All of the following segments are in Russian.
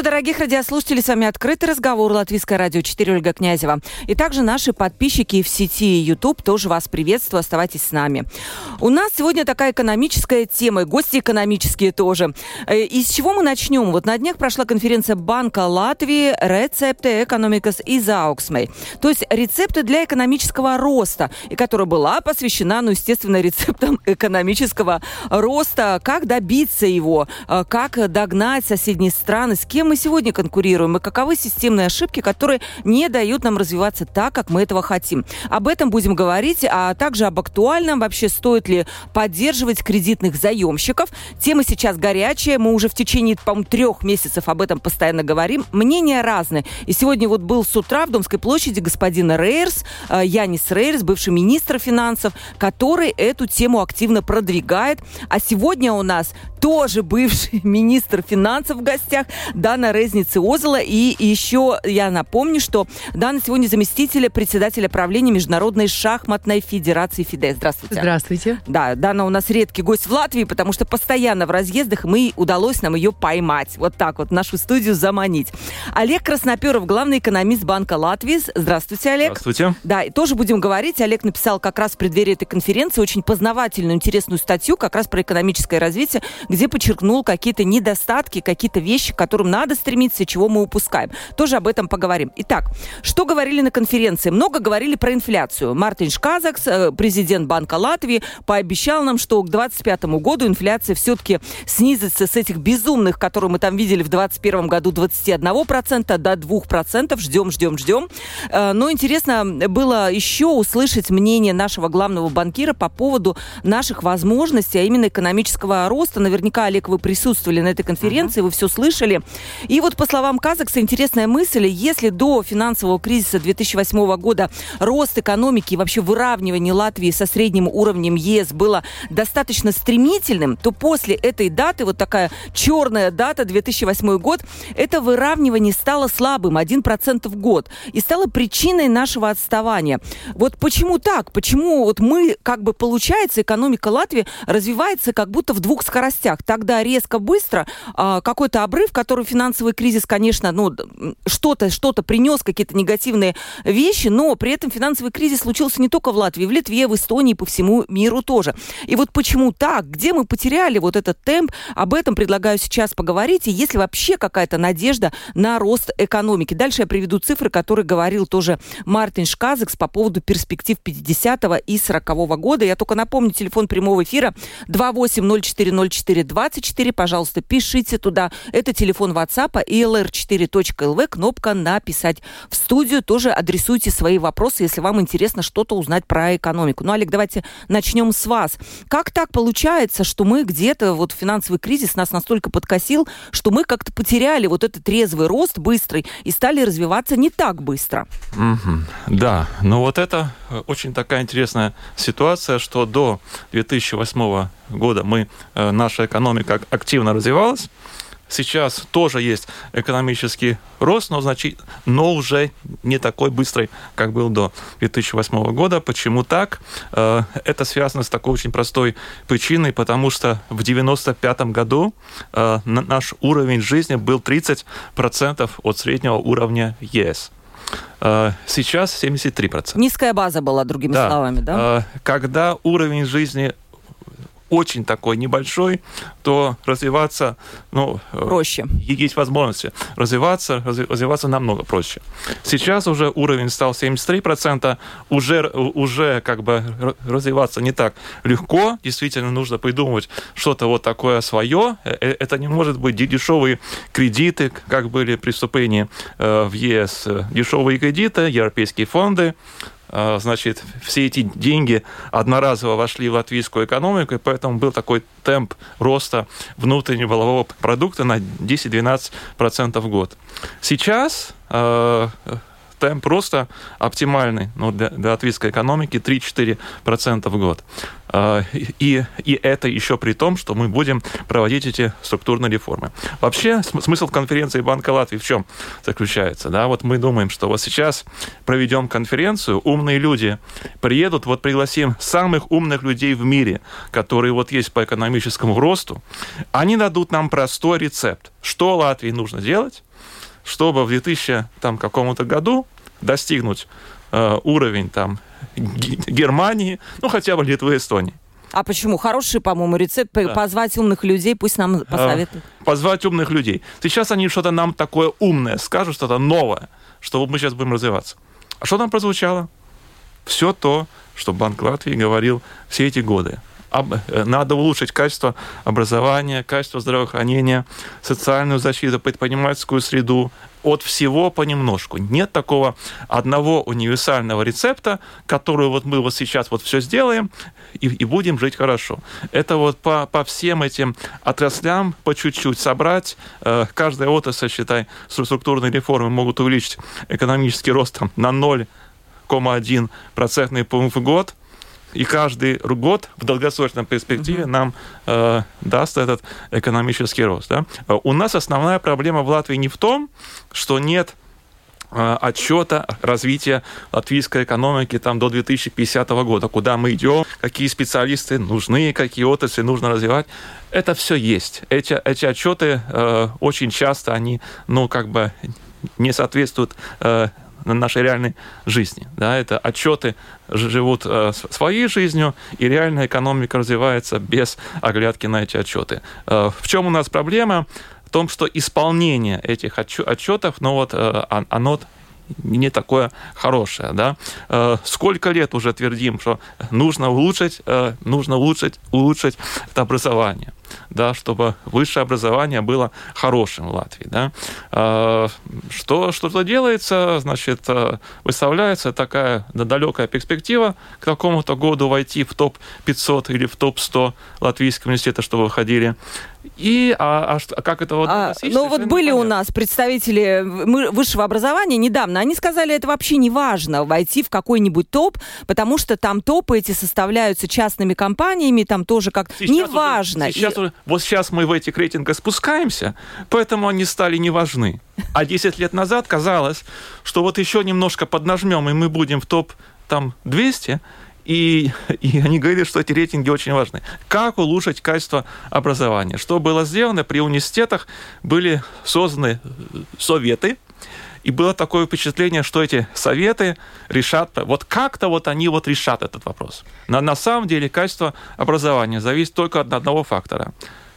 Приветствую, дорогих радиослушателей. С вами «Открытый разговор» Латвийское радио 4 Ольга Князева. И также наши подписчики в сети YouTube тоже вас приветствую. Оставайтесь с нами. У нас сегодня такая экономическая тема, и гости экономические тоже. Э, и с чего мы начнем? Вот на днях прошла конференция Банка Латвии «Рецепты экономикас и зауксмей». То есть рецепты для экономического роста, и которая была посвящена, ну, естественно, рецептам экономического роста, как добиться его, э, как догнать соседние страны, с кем мы сегодня конкурируем и каковы системные ошибки, которые не дают нам развиваться так, как мы этого хотим. Об этом будем говорить, а также об актуальном, вообще стоит ли поддерживать кредитных заемщиков. Тема сейчас горячая, мы уже в течение, по-моему, трех месяцев об этом постоянно говорим. Мнения разные. И сегодня вот был с утра в Домской площади господин Рейерс, э, Янис Рейерс, бывший министр финансов, который эту тему активно продвигает. А сегодня у нас тоже бывший министр финансов в гостях, Дана Резницы Озела. И еще я напомню, что Дана сегодня заместитель председателя правления Международной шахматной федерации ФИДЕ. Здравствуйте. Здравствуйте. Да, Дана у нас редкий гость в Латвии, потому что постоянно в разъездах мы удалось нам ее поймать. Вот так вот, нашу студию заманить. Олег Красноперов, главный экономист Банка Латвии. Здравствуйте, Олег. Здравствуйте. Да, и тоже будем говорить. Олег написал как раз в преддверии этой конференции очень познавательную, интересную статью как раз про экономическое развитие, где подчеркнул какие-то недостатки, какие-то вещи, к которым надо стремиться, чего мы упускаем. Тоже об этом поговорим. Итак, что говорили на конференции? Много говорили про инфляцию. Мартин Шказакс, э, президент Банка Латвии, пообещал нам, что к 2025 году инфляция все-таки снизится с этих безумных, которые мы там видели в 2021 году, 21% до 2%. Ждем, ждем, ждем. Но интересно было еще услышать мнение нашего главного банкира по поводу наших возможностей, а именно экономического роста. Наверняка, Олег, вы присутствовали на этой конференции, вы все слышали. И вот по словам Казакса, интересная мысль, если до финансового кризиса 2008 года рост экономики и вообще выравнивание Латвии со средним уровнем ЕС было достаточно стремительным, то после этой даты, вот такая черная дата, 2008 год, это выравнивание стало слабым, 1% в год, и стало причиной нашего отставания. Вот почему так? Почему вот мы, как бы получается, экономика Латвии развивается как будто в двух скоростях. Тогда резко, быстро, а, какой-то обрыв, который финансовый кризис, конечно, ну, что-то что принес, какие-то негативные вещи, но при этом финансовый кризис случился не только в Латвии, в Литве, в Эстонии, по всему миру тоже. И вот почему так? Где мы потеряли вот этот темп? Об этом предлагаю сейчас поговорить. И есть ли вообще какая-то надежда на рост экономики? Дальше я приведу цифры, которые говорил тоже Мартин Шказекс по поводу перспектив 50-го и 40-го года. Я только напомню, телефон прямого эфира 28040424. Пожалуйста, пишите туда. Это телефон WhatsApp и lr4.lv, кнопка «Написать в студию». Тоже адресуйте свои вопросы, если вам интересно что-то узнать про экономику. Ну, Олег, давайте начнем с вас. Как так получается, что мы где-то, вот финансовый кризис нас настолько подкосил, что мы как-то потеряли вот этот трезвый рост быстрый и стали развиваться не так быстро? Mm-hmm. Да, ну вот это э, очень такая интересная ситуация, что до 2008 года мы, э, наша экономика активно развивалась, Сейчас тоже есть экономический рост, но, значит, но уже не такой быстрый, как был до 2008 года. Почему так? Э, это связано с такой очень простой причиной, потому что в 1995 году э, наш уровень жизни был 30% от среднего уровня ЕС. Э, сейчас 73%. Низкая база была, другими да. словами, да? Когда уровень жизни очень такой небольшой, то развиваться, ну, э, проще. Есть возможности развиваться, развиваться намного проще. Сейчас уже уровень стал 73%, уже, уже как бы развиваться не так легко, действительно нужно придумывать что-то вот такое свое. Э, э, это не может быть дешевые кредиты, как были преступления в ЕС, дешевые кредиты, европейские фонды, значит, все эти деньги одноразово вошли в латвийскую экономику, и поэтому был такой темп роста внутреннего валового продукта на 10-12% в год. Сейчас э, темп просто оптимальный ну, для, для латвийской экономики 3-4% в год. А, и, и это еще при том, что мы будем проводить эти структурные реформы. Вообще, смысл конференции Банка Латвии в чем заключается? Да? Вот мы думаем, что вот сейчас проведем конференцию, умные люди приедут, вот пригласим самых умных людей в мире, которые вот есть по экономическому росту, они дадут нам простой рецепт, что Латвии нужно делать, чтобы в 2000 там, каком-то году достигнуть э, уровень там, Германии, ну хотя бы Литвы и Эстонии. А почему? Хороший, по-моему, рецепт. Да. Позвать умных людей, пусть нам а, посоветуют. Позвать умных людей. Сейчас они что-то нам такое умное скажут, что-то новое, что мы сейчас будем развиваться. А что там прозвучало? Все то, что Банк Латвии говорил все эти годы. Э, надо улучшить качество образования, качество здравоохранения, социальную защиту, предпринимательскую среду, от всего понемножку. Нет такого одного универсального рецепта, который вот мы вот сейчас вот все сделаем и, и будем жить хорошо. Это вот по, по всем этим отраслям по чуть-чуть собрать. Э, каждая отрасль, считай, структурные реформы могут увеличить экономический рост там, на 0,1 процентный пункт в год – и каждый год в долгосрочной перспективе угу. нам э, даст этот экономический рост. Да? Э, у нас основная проблема в Латвии не в том, что нет э, отчета развития латвийской экономики там, до 2050 года, куда мы идем, какие специалисты нужны, какие отрасли нужно развивать. Это все есть. Эти, эти отчеты э, очень часто, они, ну, как бы не соответствуют э, нашей реальной жизни. Да, это отчеты живут э, своей жизнью, и реальная экономика развивается без оглядки на эти отчеты. Э, в чем у нас проблема? В том, что исполнение этих отчетов, ну вот, э, оно не такое хорошее. Да? Э, сколько лет уже твердим, что нужно улучшить, нужно улучшить, улучшить это образование да, чтобы высшее образование было хорошим в Латвии. Да. Э, что, что-то делается, значит, выставляется такая далекая перспектива к какому-то году войти в топ-500 или в топ-100 Латвийского университета, чтобы выходили и а, а, а как это вот а, Ну вот были у нас представители высшего образования недавно, они сказали, это вообще не важно войти в какой-нибудь топ, потому что там топы эти составляются частными компаниями, там тоже как сейчас не важно. Сейчас и... уже, вот сейчас мы в этих рейтингах спускаемся, поэтому они стали не важны. А 10 лет назад казалось, что вот еще немножко поднажмем, и мы будем в топ там 200, и, и они говорили, что эти рейтинги очень важны. Как улучшить качество образования? Что было сделано? При университетах были созданы э, советы, и было такое впечатление, что эти советы решат, вот как-то вот они вот решат этот вопрос. Но на самом деле качество образования зависит только от одного фактора.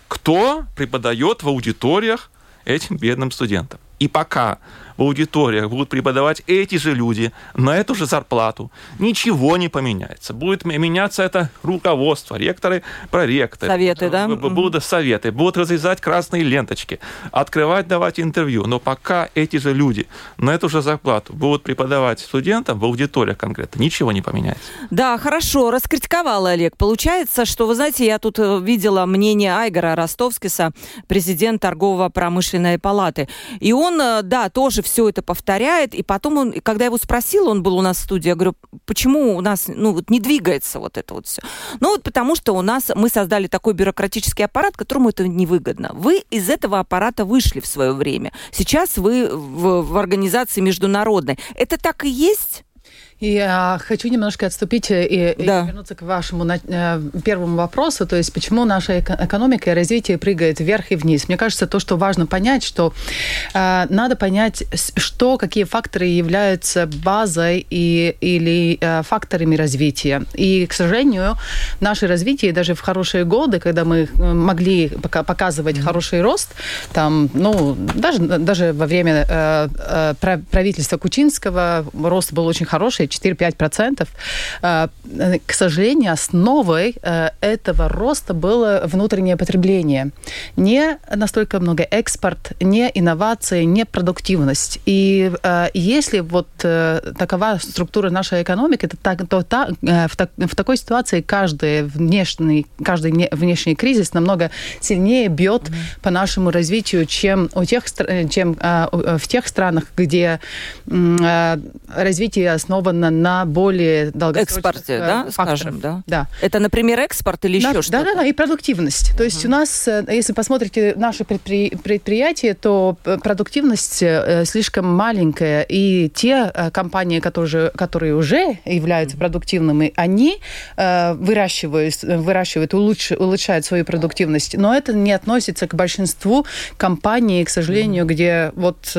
Кто преподает в аудиториях этим бедным студентам? И пока в аудиториях будут преподавать эти же люди на эту же зарплату, ничего не поменяется. Будет меняться это руководство, ректоры, проректоры. Советы, да? Будут советы, будут разрезать красные ленточки, открывать, давать интервью. Но пока эти же люди на эту же зарплату будут преподавать студентам в аудиториях конкретно, ничего не поменяется. Да, хорошо, раскритиковал Олег. Получается, что, вы знаете, я тут э, видела мнение Айгора Ростовскиса, президент торгово-промышленной палаты. И он, э, да, тоже все это повторяет, и потом он, когда его спросил, он был у нас в студии, я говорю, почему у нас, ну, вот не двигается вот это вот все? Ну, вот потому что у нас, мы создали такой бюрократический аппарат, которому это невыгодно. Вы из этого аппарата вышли в свое время. Сейчас вы в, в организации международной. Это так и есть? Я хочу немножко отступить и, да. и вернуться к вашему э, первому вопросу, то есть почему наша экономика и развитие прыгает вверх и вниз. Мне кажется, то, что важно понять, что э, надо понять, что, какие факторы являются базой и, или э, факторами развития. И, к сожалению, наше развитие даже в хорошие годы, когда мы э, могли пока показывать mm-hmm. хороший рост, там, ну, даже, даже во время э, э, правительства Кучинского рост был очень хороший, 4-5%. К сожалению, основой этого роста было внутреннее потребление. Не настолько много экспорт, не инновации, не продуктивность. И если вот такова структура нашей экономики, то, в такой ситуации каждый внешний, каждый внешний кризис намного сильнее бьет mm-hmm. по нашему развитию, чем, у тех, чем в тех странах, где развитие основано на более долгосрочных Экспорте, да, факторах. скажем, да? Да. Это, например, экспорт или еще да, что-то? Да, да, и продуктивность. То uh-huh. есть у нас, если посмотрите наши предпри- предприятия, то продуктивность слишком маленькая, и те компании, которые, которые уже являются uh-huh. продуктивными, они выращивают, выращивают улучш, улучшают свою продуктивность, но это не относится к большинству компаний, к сожалению, uh-huh. где вот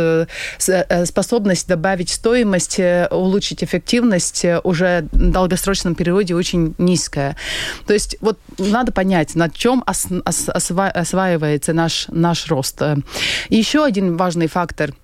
способность добавить стоимость, улучшить эффективность уже в долгосрочном периоде очень низкая. То есть вот надо понять, на чем ос, ос, осваивается наш, наш рост. И еще один важный фактор – Э,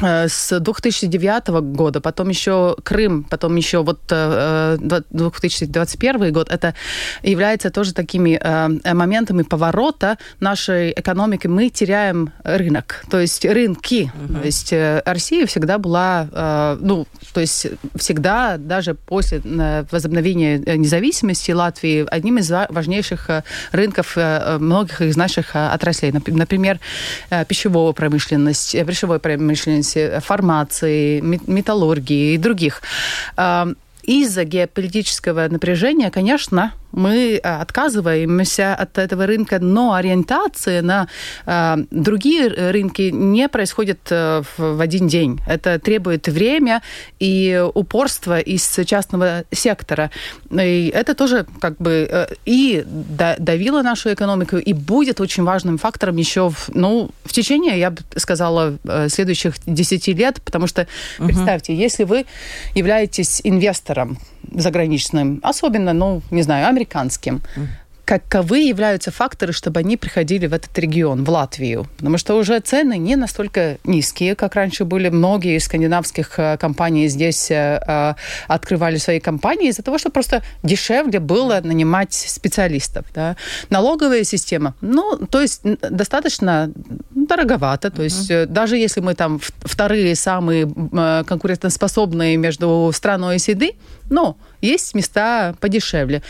с 2009 года, потом еще Крым, потом еще вот 2021 э, год, это является тоже такими э, моментами поворота нашей экономики. Мы теряем рынок, то есть рынки. Угу. То есть Россия всегда была, ну, то есть всегда, даже после возобновления независимости Латвии, одним из важнейших рынков многих из наших отраслей. Например, пищевого промышленности, пищевой промышленности, бизнесе, фармации, металлургии и других. Из-за геополитического напряжения, конечно, мы э, отказываемся от этого рынка, но ориентация на э, другие рынки не происходит э, в один день. Это требует время и упорства из частного сектора. И это тоже как бы э, и давило нашу экономику, и будет очень важным фактором еще в, ну, в течение, я бы сказала, следующих 10 лет, потому что, угу. представьте, если вы являетесь инвестором заграничным, особенно, ну, не знаю, американским, каковы являются факторы, чтобы они приходили в этот регион, в Латвию? Потому что уже цены не настолько низкие, как раньше были. Многие из скандинавских э, компаний здесь э, э, открывали свои компании из-за того, что просто дешевле было нанимать специалистов. Да? Налоговая система, ну, то есть достаточно дороговато. То есть uh-huh. даже если мы там вторые самые конкурентоспособные между страной и СИДы, но есть места подешевле.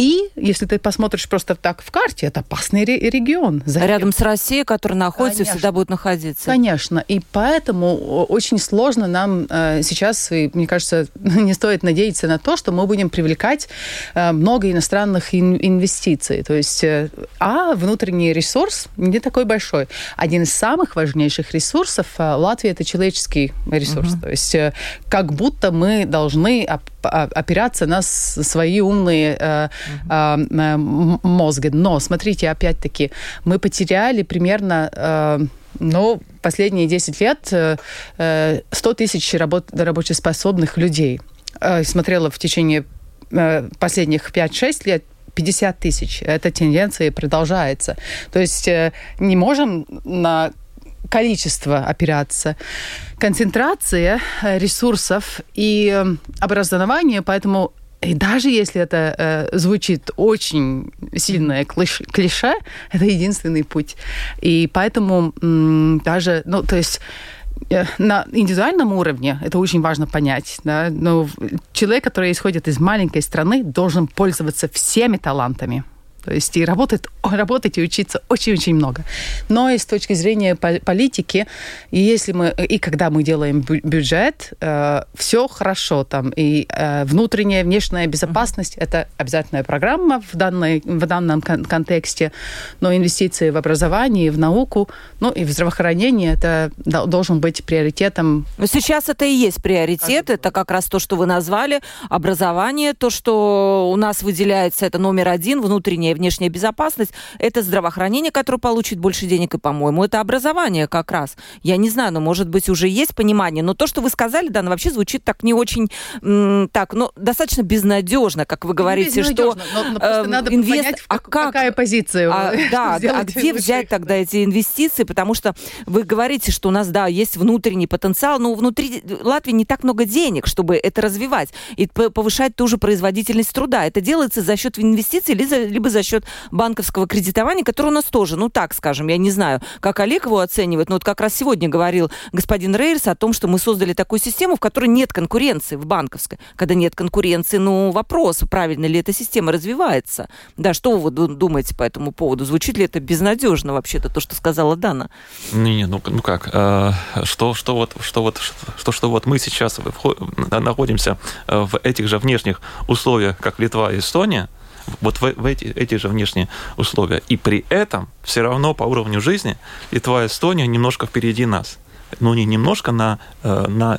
И если ты посмотришь просто так в карте, это опасный регион. Зачем? Рядом с Россией, которая находится, Конечно. всегда будет находиться. Конечно. И поэтому очень сложно нам э, сейчас, и, мне кажется, не стоит надеяться на то, что мы будем привлекать э, много иностранных ин- инвестиций. То есть, э, а внутренний ресурс не такой большой. Один из самых важнейших ресурсов Латвии это человеческий ресурс. Uh-huh. То есть, как будто мы должны опираться на свои умные э, э, мозги. Но, смотрите, опять-таки, мы потеряли примерно... Э, ну, последние 10 лет 100 э, тысяч работ, рабочеспособных людей. Смотрела в течение последних 5-6 лет 50 тысяч. Эта тенденция продолжается. То есть не можем на количество опираться. Концентрация э, ресурсов и э, образование, поэтому и даже если это э, звучит очень сильное клиш, клише, это единственный путь. И поэтому м, даже, ну, то есть э, на индивидуальном уровне это очень важно понять. Да? Но человек, который исходит из маленькой страны, должен пользоваться всеми талантами. То есть и работать, работать и учиться очень-очень много. Но и с точки зрения политики, и если мы, и когда мы делаем бюджет, э, все хорошо там. И э, внутренняя, внешняя безопасность mm-hmm. это обязательная программа в, данной, в данном кон- контексте. Но инвестиции в образование, в науку, ну и в здравоохранение, это должен быть приоритетом. Но сейчас это и есть приоритет. Это как раз то, что вы назвали. Образование, то, что у нас выделяется, это номер один, и внешняя безопасность, это здравоохранение, которое получит больше денег, и, по-моему, это образование как раз. Я не знаю, но, может быть, уже есть понимание. Но то, что вы сказали, да, вообще звучит так не очень, так, ну, достаточно безнадежно, как вы говорите, что но, но э, надо инвест... понять, а как... какая позиция. А, да, а где взять тогда эти инвестиции? Потому что вы говорите, что у нас, да, есть внутренний потенциал, но внутри Латвии не так много денег, чтобы это развивать и повышать ту же производительность труда. Это делается за счет инвестиций, либо за счет банковского кредитования, которое у нас тоже, ну так скажем, я не знаю, как Олег его оценивает, но вот как раз сегодня говорил господин Рейерс о том, что мы создали такую систему, в которой нет конкуренции в банковской. Когда нет конкуренции, ну вопрос, правильно ли эта система развивается. Да, что вы думаете по этому поводу? Звучит ли это безнадежно вообще-то, то, что сказала Дана? Не, не, ну, ну как, э, что, что вот, что вот, что, что вот мы сейчас находимся в этих же внешних условиях, как Литва и Эстония, вот в, в эти, эти же внешние условия. И при этом все равно по уровню жизни Литва и Эстония немножко впереди нас. Ну, не немножко, на, э, на,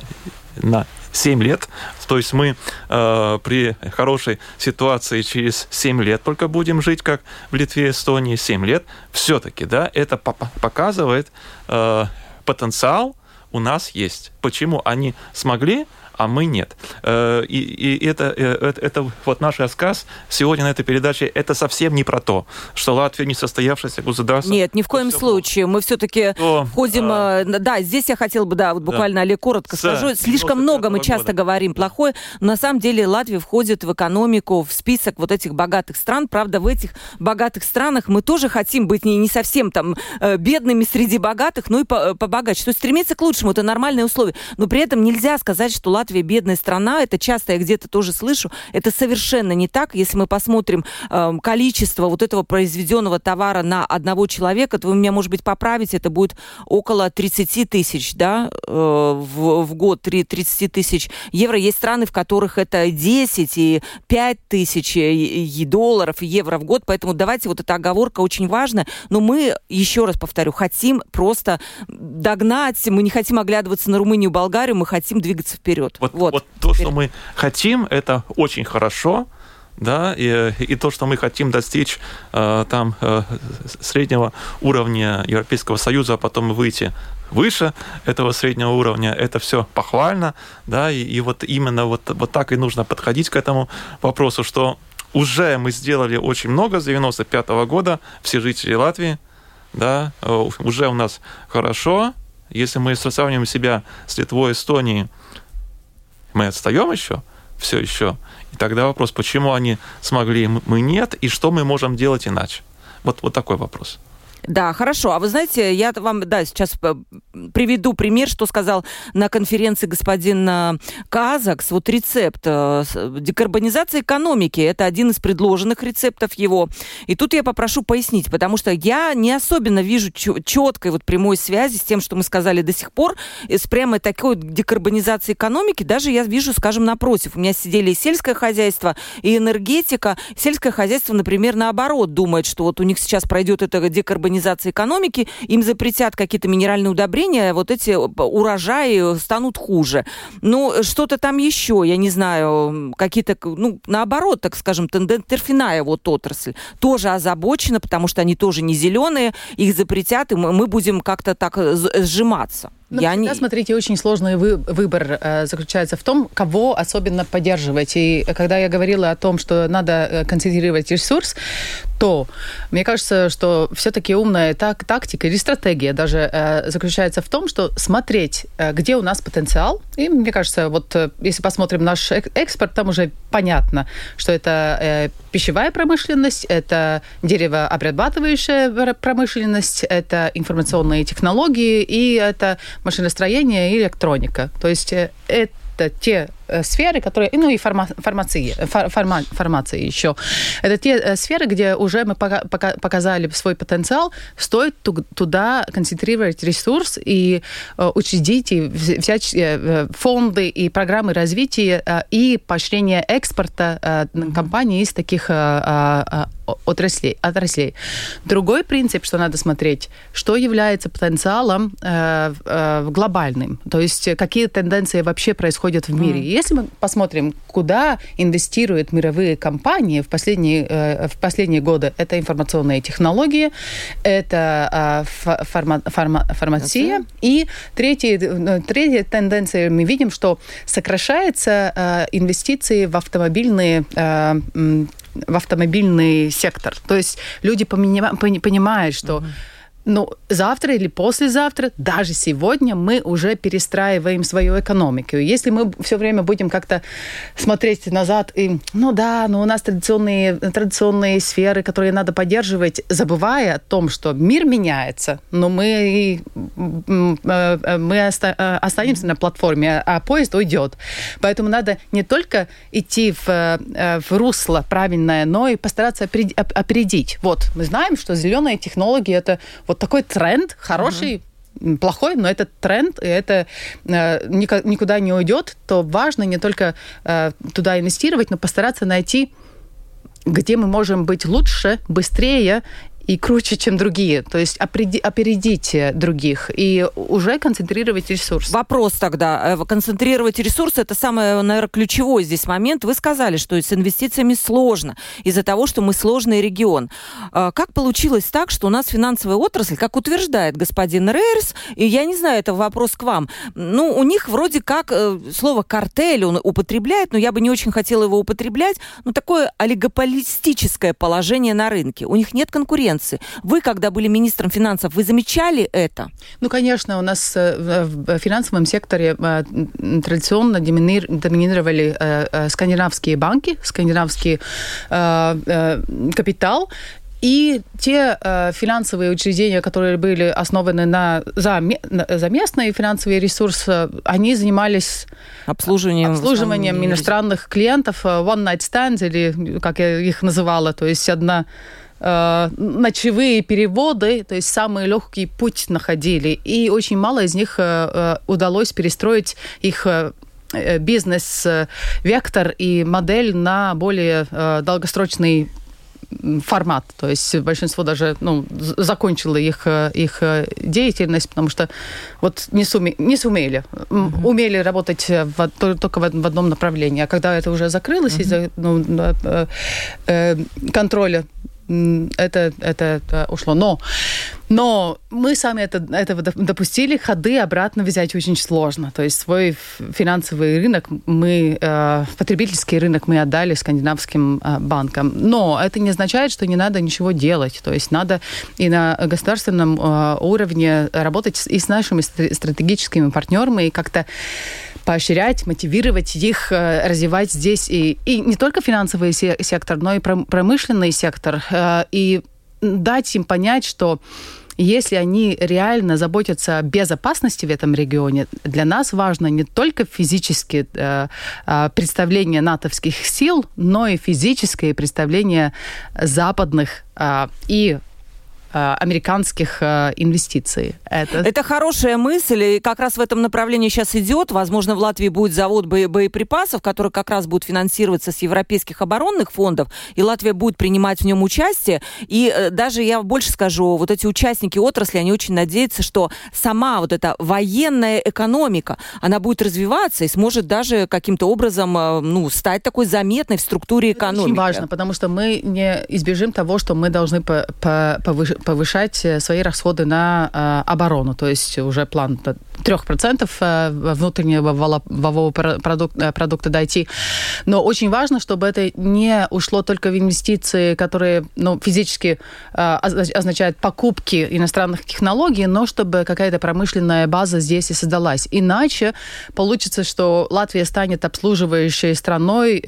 на 7 лет. То есть мы э, при хорошей ситуации через 7 лет только будем жить, как в Литве и Эстонии, 7 лет. Все-таки, да, это показывает э, потенциал у нас есть. Почему они смогли а мы нет. Э, и, и это, э, это, это вот наш рассказ сегодня на этой передаче, это совсем не про то, что Латвия не состоявшееся государство. Нет, ни в коем случае. Мы все-таки входим... А... Да, здесь я хотела бы, да, вот буквально, да. Олег, коротко скажу. Слишком много мы часто года. говорим плохое, но на самом деле Латвия входит в экономику, в список вот этих богатых стран. Правда, в этих богатых странах мы тоже хотим быть не, не совсем там бедными среди богатых, но и побогаче. То есть стремиться к лучшему, это нормальные условия. Но при этом нельзя сказать, что Латвия Латвия бедная страна, это часто я где-то тоже слышу, это совершенно не так. Если мы посмотрим э, количество вот этого произведенного товара на одного человека, то вы меня, может быть, поправите, это будет около 30 тысяч, да, э, в, в год 3, 30 тысяч евро. Есть страны, в которых это 10 и 5 тысяч и долларов, и евро в год, поэтому давайте, вот эта оговорка очень важна, но мы, еще раз повторю, хотим просто догнать, мы не хотим оглядываться на Румынию Болгарию, мы хотим двигаться вперед. Вот, вот, вот. то, что мы хотим, это очень хорошо, да, и, и то, что мы хотим достичь э, там э, среднего уровня Европейского Союза, а потом выйти выше этого среднего уровня, это все похвально, да, и, и вот именно вот, вот так и нужно подходить к этому вопросу, что уже мы сделали очень много с 95 -го года, все жители Латвии, да, э, уже у нас хорошо, если мы сравниваем себя с Литвой, Эстонией, мы отстаем еще, все еще. И тогда вопрос, почему они смогли, мы нет, и что мы можем делать иначе? Вот, вот такой вопрос. Да, хорошо. А вы знаете, я вам, да, сейчас э, приведу пример, что сказал на конференции господин э, Казакс. Вот рецепт э, декарбонизации экономики. Это один из предложенных рецептов его. И тут я попрошу пояснить, потому что я не особенно вижу четкой вот прямой связи с тем, что мы сказали до сих пор, с прямо такой декарбонизацией экономики. Даже я вижу, скажем, напротив. У меня сидели и сельское хозяйство, и энергетика. Сельское хозяйство, например, наоборот, думает, что вот у них сейчас пройдет эта декарбонизация декарбонизации экономики, им запретят какие-то минеральные удобрения, вот эти урожаи станут хуже. Ну, что-то там еще, я не знаю, какие-то, ну, наоборот, так скажем, торфяная вот отрасль тоже озабочена, потому что они тоже не зеленые, их запретят, и мы будем как-то так сжиматься. Ну, я не... смотрите, очень сложный вы, выбор э, заключается в том, кого особенно поддерживать. И когда я говорила о том, что надо э, концентрировать ресурс, то мне кажется, что все-таки умная так, тактика или стратегия даже э, заключается в том, что смотреть, э, где у нас потенциал. И мне кажется, вот э, если посмотрим наш экспорт, там уже понятно, что это э, пищевая промышленность, это деревообрабатывающая промышленность, это информационные технологии и это машиностроение и электроника. То есть э, это те сферы, которые, ну и фарма, фармации, фарма, фармации еще. Это те э, сферы, где уже мы пока, пока, показали свой потенциал, стоит туда концентрировать ресурс и э, учредить и взять фонды и программы развития и поощрения экспорта компаний из таких отраслей, отраслей. Другой принцип, что надо смотреть, что является потенциалом э, э, глобальным, то есть какие тенденции вообще происходят в мире. Mm если мы посмотрим, куда инвестируют мировые компании в последние, э, в последние годы, это информационные технологии, это а, фарма, фарма, фармация. И третья, ну, третья тенденция, мы видим, что сокращается э, инвестиции в автомобильные э, в автомобильный сектор. То есть люди понимают, что uh-huh ну, завтра или послезавтра, даже сегодня мы уже перестраиваем свою экономику. Если мы все время будем как-то смотреть назад и, ну да, но ну у нас традиционные, традиционные сферы, которые надо поддерживать, забывая о том, что мир меняется, но мы, э, мы э, останемся на платформе, а поезд уйдет. Поэтому надо не только идти в, э, в русло правильное, но и постараться опередить. Вот, мы знаем, что зеленые технологии это вот такой тренд, хороший, угу. плохой, но это тренд, и это э, никуда не уйдет, то важно не только э, туда инвестировать, но постараться найти где мы можем быть лучше, быстрее и круче, чем другие. То есть опередить других и уже концентрировать ресурс. Вопрос тогда. Э, концентрировать ресурсы – это самый, наверное, ключевой здесь момент. Вы сказали, что с инвестициями сложно из-за того, что мы сложный регион. А как получилось так, что у нас финансовая отрасль, как утверждает господин Рейерс, и я не знаю, это вопрос к вам, ну, у них вроде как э, слово «картель» он употребляет, но я бы не очень хотела его употреблять, но такое олигополистическое положение на рынке. У них нет конкуренции конкуренции. Вы, когда были министром финансов, вы замечали это? Ну, конечно, у нас э, в финансовом секторе э, традиционно доминировали э, скандинавские банки, скандинавский капитал, и те э, финансовые учреждения, которые были основаны на, за, на, за местные финансовые ресурсы, они занимались обслуживанием, обслуживанием иностранных клиентов, one night stands, или как я их называла, то есть одна э, ночевые переводы, то есть самый легкий путь находили. И очень мало из них э, э удалось перестроить их э, э, бизнес-вектор и модель на более э, долгосрочный формат. То есть большинство даже ну, закончило их, их деятельность, потому что вот не, суме, не сумели. Mm-hmm. Умели работать в, только в, в одном направлении. А когда это уже закрылось mm-hmm. из-за ну, э, контроля это, это, это ушло. Но, но мы сами это, этого допустили, ходы обратно взять очень сложно. То есть свой финансовый рынок, мы, э, потребительский рынок мы отдали скандинавским э, банкам. Но это не означает, что не надо ничего делать. То есть надо и на государственном э, уровне работать и с нашими стратегическими партнерами, и как-то поощрять, мотивировать их э, развивать здесь и, и не только финансовый сектор, но и промышленный сектор, э, и дать им понять, что если они реально заботятся о безопасности в этом регионе, для нас важно не только физическое э, э, представление натовских сил, но и физическое представление западных э, и американских э, инвестиций. Это... это хорошая мысль, и как раз в этом направлении сейчас идет. Возможно, в Латвии будет завод бо- боеприпасов, который как раз будет финансироваться с европейских оборонных фондов, и Латвия будет принимать в нем участие. И э, даже я больше скажу, вот эти участники отрасли, они очень надеются, что сама вот эта военная экономика, она будет развиваться и сможет даже каким-то образом ну, стать такой заметной в структуре экономики. Это очень важно, потому что мы не избежим того, что мы должны повыш повышать э, свои расходы на э, оборону. То есть уже план 3% э, внутреннего валового продукта, продукта дойти. Но очень важно, чтобы это не ушло только в инвестиции, которые ну, физически означают покупки иностранных технологий, но чтобы какая-то промышленная база здесь и создалась. Иначе получится, что Латвия станет обслуживающей страной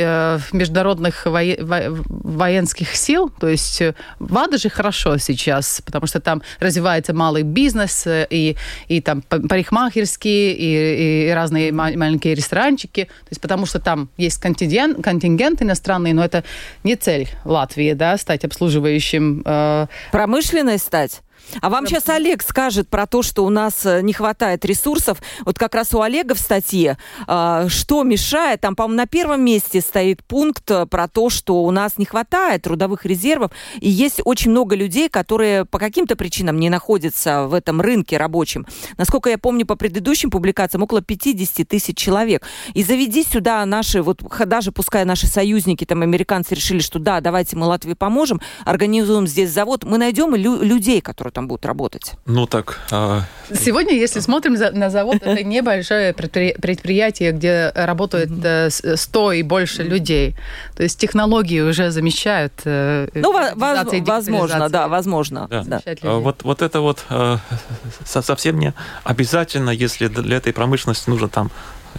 международных военских сил. То есть ВАДА же хорошо сейчас сейчас, потому что там развивается малый бизнес, э, и, и там парикмахерские, и, и разные маленькие ресторанчики, то есть потому что там есть контингент, контингент иностранный, но это не цель Латвии, да, стать обслуживающим. Э... Промышленной стать? А вам сейчас Олег скажет про то, что у нас э, не хватает ресурсов. Вот как раз у Олега в статье, э, что мешает, там, по-моему, на первом месте стоит пункт э, про то, что у нас не хватает трудовых резервов, и есть очень много людей, которые по каким-то причинам не находятся в этом рынке рабочем. Насколько я помню, по предыдущим публикациям около 50 тысяч человек. И заведи сюда наши, вот даже пускай наши союзники, там, американцы решили, что да, давайте мы Латвии поможем, организуем здесь завод, мы найдем лю- людей, которые там будут работать? Ну так... А... Сегодня, если смотрим на завод, это небольшое предприятие, где работает 100 э, и больше людей. То есть технологии уже замещают э, Ну, возможно, да, возможно. Да. Да. А вот, вот это вот э, совсем не обязательно, если для этой промышленности нужно там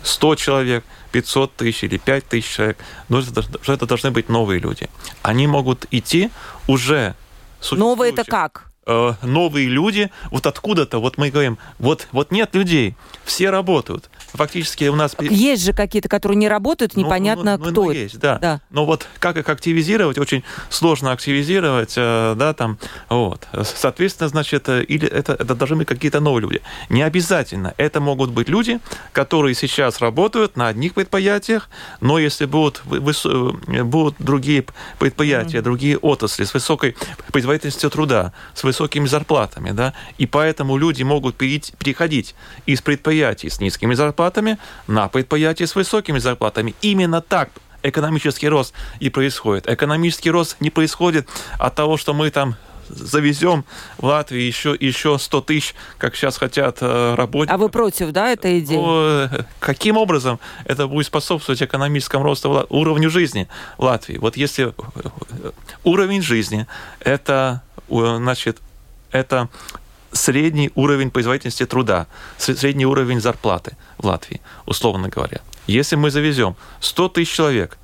100 человек, 500 тысяч или 5 тысяч человек, но это, это должны быть новые люди. Они могут идти уже... Новые это как? Э, новые люди, вот откуда-то, вот мы говорим, вот, вот нет людей, все работают фактически у нас... Есть же какие-то, которые не работают, ну, непонятно ну, ну, кто. Ну, есть, да. да. Но вот как их активизировать, очень сложно активизировать, э, да, там, вот. Соответственно, значит, э, или это, это должны быть какие-то новые люди. Не обязательно. Это могут быть люди, которые сейчас работают на одних предприятиях, но если будут, э, будут другие предприятия, mm-hmm. другие отрасли с высокой производительностью труда, с высокими зарплатами, да, и поэтому люди могут переходить из предприятий с низкими зарплатами зарплатами на предприятия с высокими зарплатами. Именно так экономический рост и происходит. Экономический рост не происходит от того, что мы там завезем в Латвию еще, еще 100 тысяч, как сейчас хотят э, работников. А вы против, да, этой идеи? Ну, каким образом это будет способствовать экономическому росту, уровню жизни в Латвии? Вот если уровень жизни это, значит, это средний уровень производительности труда, средний уровень зарплаты в Латвии, условно говоря. Если мы завезем 100 тысяч человек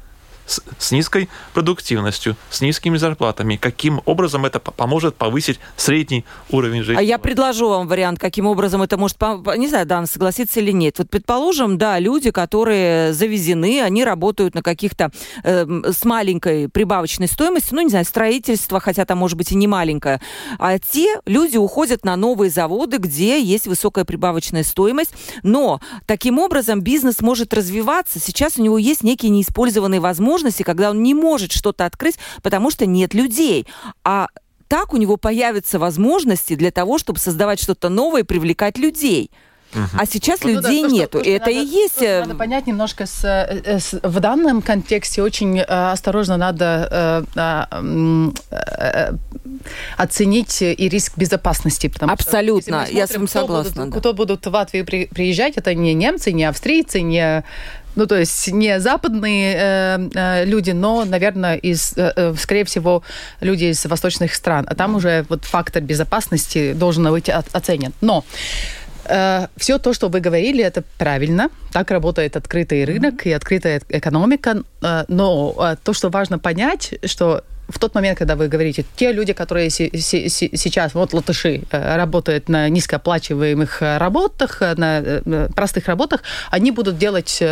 с, с низкой продуктивностью, с низкими зарплатами. Каким образом это поможет повысить средний уровень жизни? А я предложу вам вариант, каким образом это может... Не знаю, Дан, согласится или нет. Вот предположим, да, люди, которые завезены, они работают на каких-то э, с маленькой прибавочной стоимостью, ну, не знаю, строительство, хотя там, может быть, и не маленькое. А те люди уходят на новые заводы, где есть высокая прибавочная стоимость, но таким образом бизнес может развиваться. Сейчас у него есть некие неиспользованные возможности возможности, когда он не может что-то открыть, потому что нет людей. А так у него появятся возможности для того, чтобы создавать что-то новое и привлекать людей. Угу. А сейчас ну, людей да, то, нету. Что, и это надо, и есть... Э, надо понять немножко, с, э, с, в данном контексте очень э, осторожно надо э, э, оценить и риск безопасности. Потому Абсолютно, что, смотрим, я с вами согласна. Кто, будут, да. кто будут в Латвию при, приезжать, это не немцы, не австрийцы, не ну, то есть не западные э, э, люди, но, наверное, из, э, э скорее всего, люди из восточных стран. А там уже вот фактор безопасности должен быть оценен. Но э, все то, что вы говорили, это правильно. Так работает открытый рынок mm-hmm. и открытая экономика. Э, но э, то, что важно понять, что в тот момент, когда вы говорите, те люди, которые сейчас, вот латыши, э, работают на низкооплачиваемых э, работах, э, на простых работах, они будут делать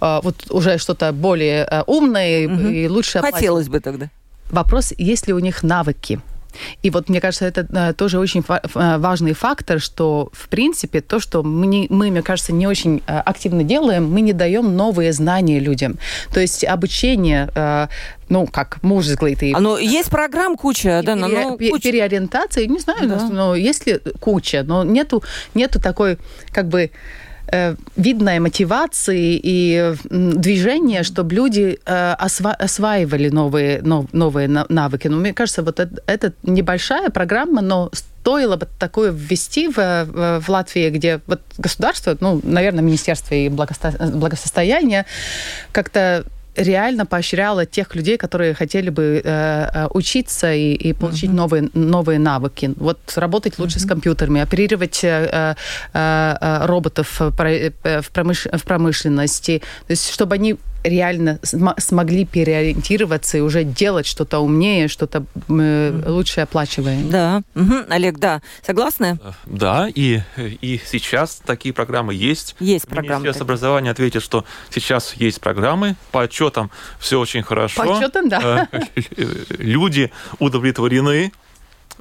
вот уже что-то более умное угу. и лучше Хотелось бы тогда. Вопрос, есть ли у них навыки? И вот мне кажется, это э, тоже очень э, важный фактор, что в принципе то, что мы, мы, мне кажется, не очень э, активно делаем, мы не даем новые знания людям. То есть обучение ну, как муж изглытый. А, ну, есть программ куча, да, пере, но куча. Переориентации, не знаю, да. но есть ли куча, но нету, нету такой, как бы, Э, видная мотивации и движения, чтобы люди э, осва осваивали новые, новые навыки. Но мне кажется, вот это небольшая программа, но стоило бы такое ввести в, в, в Латвии, где вот государство, ну, наверное, Министерство и благосостояния как-то реально поощряла тех людей, которые хотели бы э, э учиться и, и получить mm-hmm. новые, новые навыки. Вот работать лучше mm-hmm. с компьютерами, оперировать э, э, э роботов в, промыш, в промышленности. То есть, чтобы они реально смогли переориентироваться и уже делать что-то умнее, что-то э, лучше оплачиваемое. Да. Угу. Олег, да. Согласны? Э, да, и, и сейчас такие программы есть. Есть программы. Министерство образования ответит, что сейчас есть программы, по отчетам все очень хорошо. По отчетам, да. Э, люди удовлетворены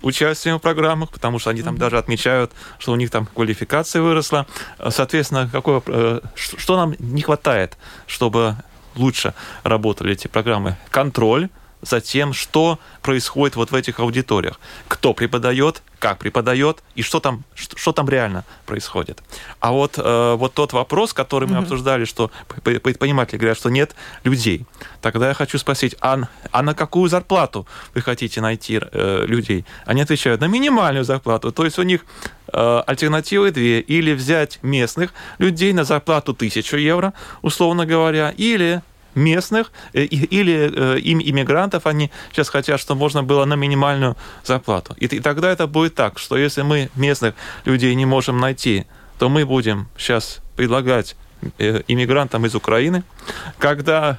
участием в программах, потому что они там mm-hmm. даже отмечают, что у них там квалификация выросла. Соответственно, какое, э, что нам не хватает, чтобы лучше работали эти программы? Контроль за тем, что происходит вот в этих аудиториях. Кто преподает, как преподает и что там, что, что там реально происходит. А вот, э, вот тот вопрос, который мы mm-hmm. обсуждали, что предприниматели говорят, что нет людей. Тогда я хочу спросить, а, а на какую зарплату вы хотите найти э, людей? Они отвечают, на минимальную зарплату. То есть у них э, альтернативы две. Или взять местных людей на зарплату 1000 евро, условно говоря, или местных э, или э, им иммигрантов, они сейчас хотят, чтобы можно было на минимальную зарплату. И, и тогда это будет так, что если мы местных людей не можем найти, то мы будем сейчас предлагать э, иммигрантам из Украины. Когда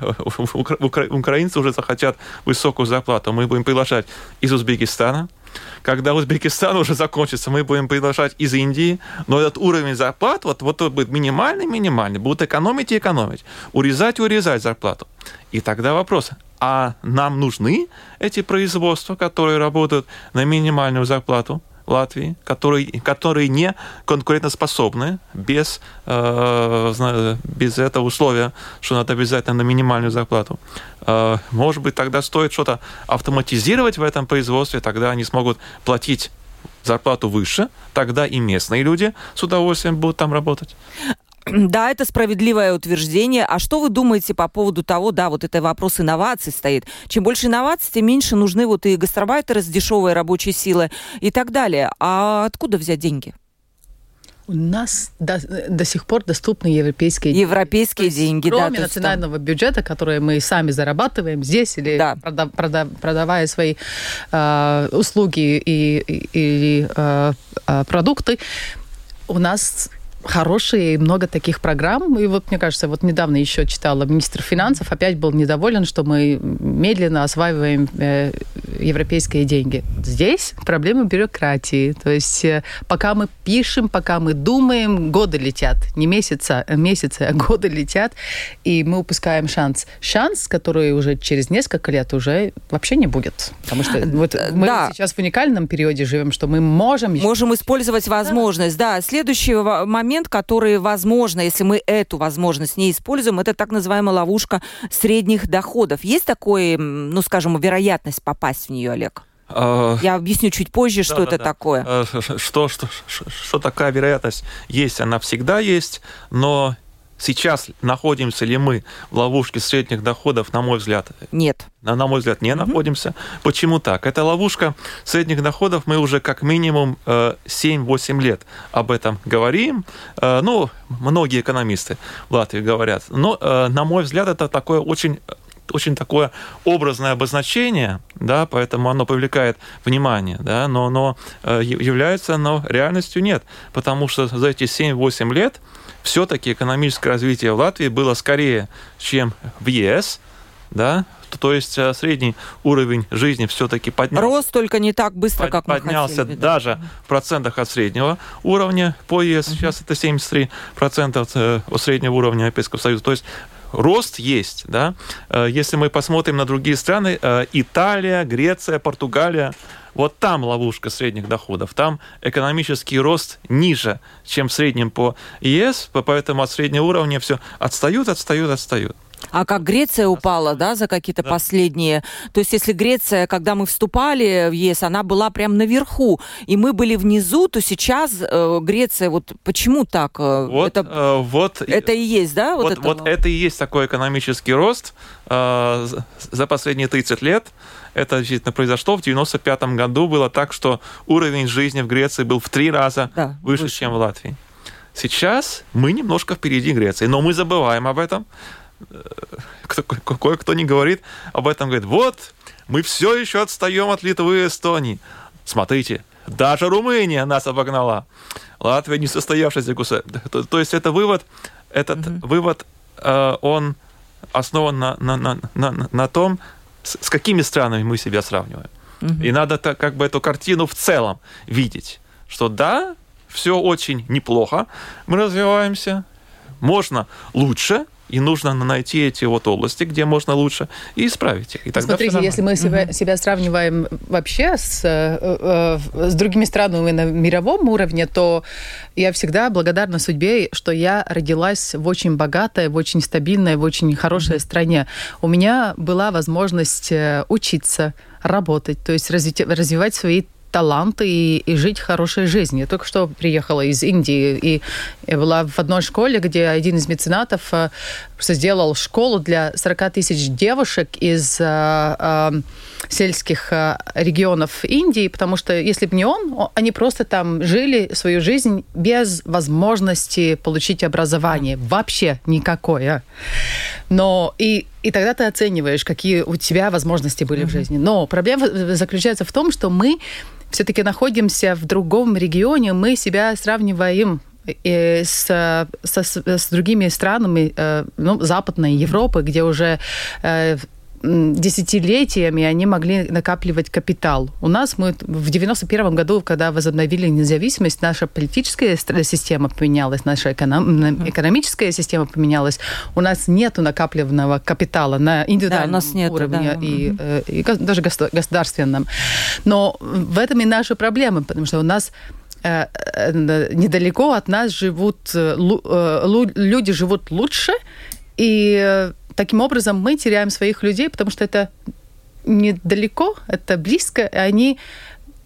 украинцы уже захотят высокую зарплату, мы будем приглашать из Узбекистана, когда Узбекистан уже закончится, мы будем приглашать из Индии, но этот уровень зарплат, вот, вот будет минимальный-минимальный, будут экономить и экономить, урезать и урезать зарплату. И тогда вопрос, а нам нужны эти производства, которые работают на минимальную зарплату? Латвии, которые, которые не конкурентоспособны без, э, без этого условия, что надо обязательно на минимальную зарплату. Э, может быть, тогда стоит что-то автоматизировать в этом производстве, тогда они смогут платить зарплату выше, тогда и местные люди с удовольствием будут там работать. Да, это справедливое утверждение. А что вы думаете по поводу того, да, вот это вопрос инноваций стоит. Чем больше инноваций, тем меньше нужны вот и гастробайтеры с дешевой рабочей силой и так далее. А откуда взять деньги? У нас до, до сих пор доступны европейские европейские деньги, кроме да, национального там... бюджета, который мы сами зарабатываем здесь или да. прода, прода, продавая свои э, услуги и, и, и э, э, продукты, у нас хорошие и много таких программ. И вот, мне кажется, вот недавно еще читала министр финансов, опять был недоволен, что мы медленно осваиваем э, европейские деньги. Здесь проблема бюрократии. То есть э, пока мы пишем, пока мы думаем, годы летят. Не месяца, а месяцы, а годы летят. И мы упускаем шанс. Шанс, который уже через несколько лет уже вообще не будет. Потому что вот мы да. сейчас в уникальном периоде живем, что мы можем... Можем использовать возможность. Да. да. Следующий момент момент, который, возможно, если мы эту возможность не используем, это так называемая ловушка средних доходов. Есть такое, ну, скажем, вероятность попасть в нее, Олег? А, Я объясню чуть позже, что да, это да. такое. А, что, что, что, что такая вероятность есть, она всегда есть, но Сейчас находимся ли мы в ловушке средних доходов, на мой взгляд? Нет. На, на мой взгляд, не угу. находимся. Почему так? Это ловушка средних доходов, мы уже как минимум 7-8 э, лет об этом говорим. Э, ну, многие экономисты в Латвии говорят. Но, э, на мой взгляд, это такое очень очень такое образное обозначение, да, поэтому оно привлекает внимание, да, но, но является оно реальностью нет, потому что за эти 7-8 лет все-таки экономическое развитие в Латвии было скорее, чем в ЕС, да, то есть э, средний уровень жизни все-таки поднялся. Рост только не так быстро, под, как мы Поднялся хотели, даже в процентах от среднего уровня по ЕС. Угу. Сейчас это 73% от, э, от среднего уровня Европейского Союза. То есть рост есть, да. Э, если мы посмотрим на другие страны, Италия, Греция, Португалия, вот там ловушка средних доходов. Там экономический рост ниже, чем в среднем по ЕС, поэтому от среднего уровня все отстают, отстают, отстают. А как Греция упала, да, за какие-то да. последние... То есть если Греция, когда мы вступали в ЕС, она была прям наверху, и мы были внизу, то сейчас э, Греция, вот почему так? Э, вот, это, э, вот, это и есть, да? Вот, вот, это, вот это и есть такой экономический рост э, за последние 30 лет. Это действительно произошло. В 95 году было так, что уровень жизни в Греции был в три раза да, выше, выше, чем в Латвии. Сейчас мы немножко впереди Греции, но мы забываем об этом. Кое-кто не говорит об этом, говорит, вот, мы все еще отстаем от Литвы и Эстонии. Смотрите, даже Румыния нас обогнала. Латвия не состоявшаяся государство. То, то есть это вывод, этот mm-hmm. вывод, э, он основан на, на, на, на, на том, с, с какими странами мы себя сравниваем. Угу. И надо так, как бы эту картину в целом видеть, что да, все очень неплохо, мы развиваемся, можно лучше, и нужно найти эти вот области, где можно лучше, и исправить их. И тогда Смотрите, если мы себя, угу. себя сравниваем вообще с, э, э, с другими странами на мировом уровне, то я всегда благодарна судьбе, что я родилась в очень богатой, в очень стабильной, в очень хорошей угу. стране. У меня была возможность э, учиться, работать, то есть развить, развивать свои таланты и, и жить хорошей жизнью. Я только что приехала из Индии, и была в одной школе, где один из меценатов просто сделал школу для 40 тысяч девушек из э, э, сельских э, регионов Индии, потому что если бы не он, они просто там жили свою жизнь без возможности получить образование. Вообще никакое. Но и, и тогда ты оцениваешь, какие у тебя возможности были mm-hmm. в жизни. Но проблема заключается в том, что мы все-таки находимся в другом регионе, мы себя сравниваем с, с, с другими странами э, ну, Западной Европы, где уже э, десятилетиями они могли накапливать капитал. У нас мы в 91 году, когда возобновили независимость, наша политическая система поменялась, наша эконом, экономическая система поменялась. У нас нет накапливанного капитала на индивидуальном да, у нас нет, уровне да. и, угу. и, и даже государственном. Но в этом и наша проблема, потому что у нас э, э, недалеко от нас живут люди живут лучше и таким образом мы теряем своих людей, потому что это недалеко, это близко, и они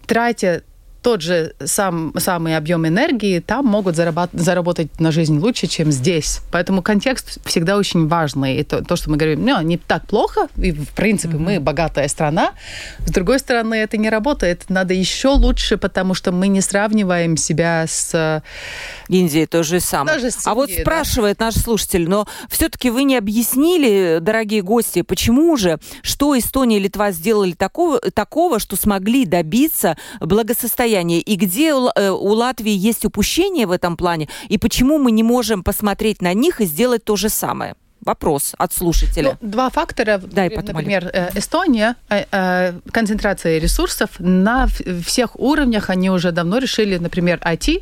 тратят тот же сам, самый объем энергии там могут заработать на жизнь лучше, чем здесь. Поэтому контекст всегда очень важный. И то, то что мы говорим, ну, не так плохо, и в принципе mm-hmm. мы богатая страна. С другой стороны, это не работает. Надо еще лучше, потому что мы не сравниваем себя с... Индией то же самое. Даже Индией, а вот спрашивает да. наш слушатель, но все-таки вы не объяснили, дорогие гости, почему же, что Эстония и Литва сделали такого, такого что смогли добиться благосостояния состояние, и где э, у Латвии есть упущение в этом плане, и почему мы не можем посмотреть на них и сделать то же самое? Вопрос от слушателя. Ну, два фактора. Да, Например, э, Эстония, э, концентрация ресурсов на всех уровнях, они уже давно решили, например, IT, Э,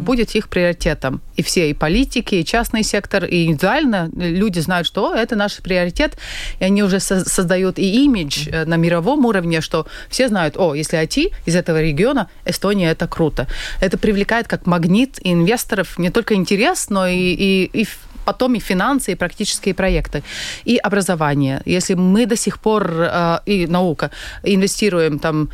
будет их приоритетом. И все, и политики, и частный сектор, и индивидуально люди знают, что это наш приоритет, и они уже создают и имидж э, на мировом уровне, что все знают, о, если IT из этого региона, Эстония это круто. Это привлекает как магнит инвесторов не только интерес, но и, и, и потом и финансы, и практические проекты, и образование. Если мы до сих пор, э, и наука, инвестируем там